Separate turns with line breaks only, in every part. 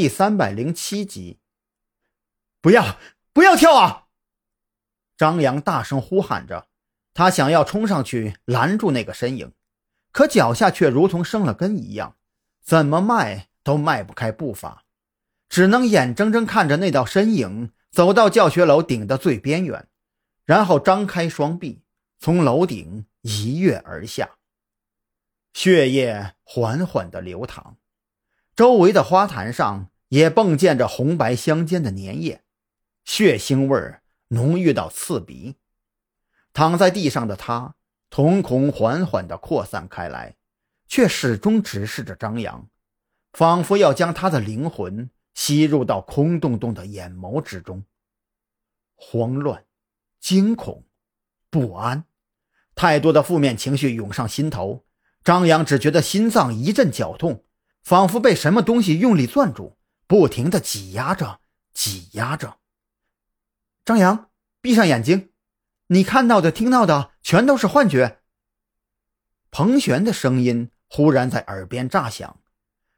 第三百零七集。不要，不要跳啊！张扬大声呼喊着，他想要冲上去拦住那个身影，可脚下却如同生了根一样，怎么迈都迈不开步伐，只能眼睁睁看着那道身影走到教学楼顶的最边缘，然后张开双臂，从楼顶一跃而下。血液缓缓地流淌，周围的花坛上也迸溅着红白相间的粘液，血腥味儿浓郁到刺鼻。躺在地上的他，瞳孔缓缓地扩散开来，却始终直视着张扬，仿佛要将他的灵魂吸入到空洞洞的眼眸之中。慌乱、惊恐、不安，太多的负面情绪涌上心头。张扬只觉得心脏一阵绞痛，仿佛被什么东西用力攥住，不停的挤压着，挤压着。张扬，闭上眼睛，你看到的、听到的全都是幻觉。彭璇的声音忽然在耳边炸响，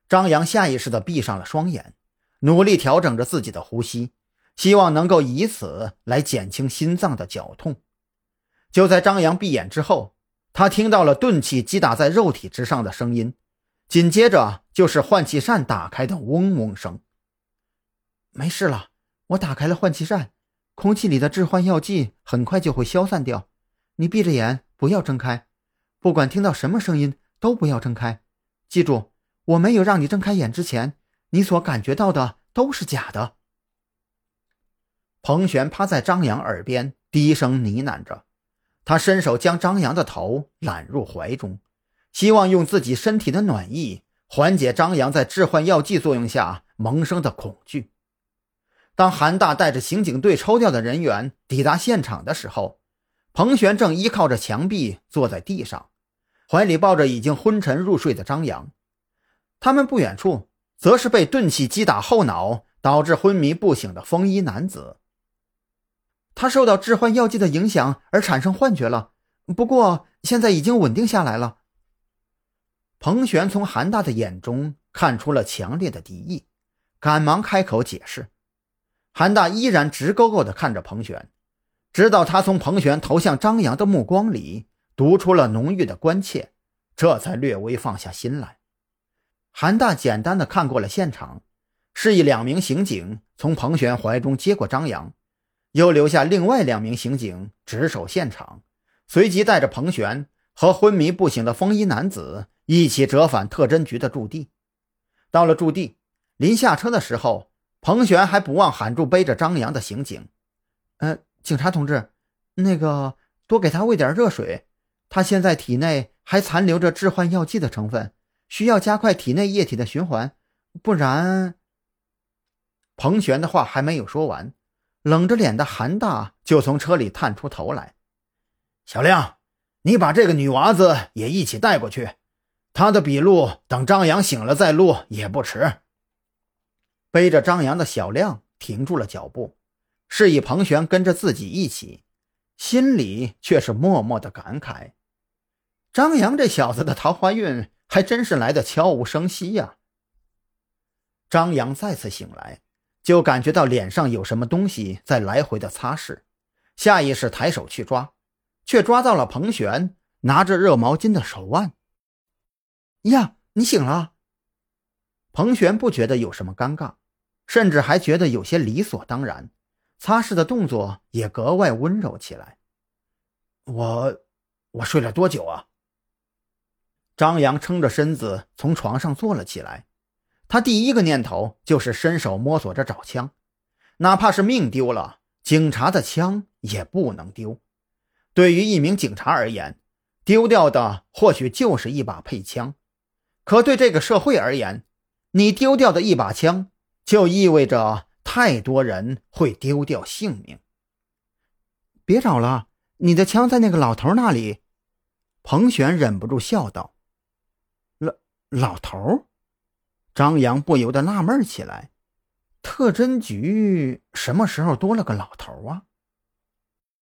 张扬下意识的闭上了双眼，努力调整着自己的呼吸，希望能够以此来减轻心脏的绞痛。就在张扬闭眼之后。他听到了钝器击打在肉体之上的声音，紧接着就是换气扇打开的嗡嗡声。没事了，我打开了换气扇，空气里的致幻药剂很快就会消散掉。你闭着眼，不要睁开，不管听到什么声音都不要睁开。记住，我没有让你睁开眼之前，你所感觉到的都是假的。彭璇趴在张扬耳边低声呢喃着。他伸手将张扬的头揽入怀中，希望用自己身体的暖意缓解张扬在致幻药剂作用下萌生的恐惧。当韩大带着刑警队抽调的人员抵达现场的时候，彭璇正依靠着墙壁坐在地上，怀里抱着已经昏沉入睡的张扬。他们不远处，则是被钝器击打后脑导致昏迷不醒的风衣男子。他受到致幻药剂的影响而产生幻觉了，不过现在已经稳定下来了。彭璇从韩大的眼中看出了强烈的敌意，赶忙开口解释。韩大依然直勾勾地看着彭璇，直到他从彭璇投向张扬的目光里读出了浓郁的关切，这才略微放下心来。韩大简单的看过了现场，示意两名刑警从彭璇怀中接过张扬。又留下另外两名刑警值守现场，随即带着彭璇和昏迷不醒的风衣男子一起折返特侦局的驻地。到了驻地，临下车的时候，彭璇还不忘喊住背着张扬的刑警：“呃，警察同志，那个多给他喂点热水，他现在体内还残留着致幻药剂的成分，需要加快体内液体的循环，不然……”彭璇的话还没有说完。冷着脸的韩大就从车里探出头来：“小亮，你把这个女娃子也一起带过去，他的笔录等张扬醒了再录也不迟。”背着张扬的小亮停住了脚步，示意彭璇跟着自己一起，心里却是默默的感慨：张扬这小子的桃花运还真是来的悄无声息呀。张扬再次醒来。就感觉到脸上有什么东西在来回的擦拭，下意识抬手去抓，却抓到了彭璇拿着热毛巾的手腕。呀，你醒了！彭璇不觉得有什么尴尬，甚至还觉得有些理所当然，擦拭的动作也格外温柔起来。我，我睡了多久啊？张扬撑着身子从床上坐了起来。他第一个念头就是伸手摸索着找枪，哪怕是命丢了，警察的枪也不能丢。对于一名警察而言，丢掉的或许就是一把配枪，可对这个社会而言，你丢掉的一把枪就意味着太多人会丢掉性命。别找了，你的枪在那个老头那里。彭璇忍不住笑道：“老老头。”张扬不由得纳闷起来：特侦局什么时候多了个老头啊？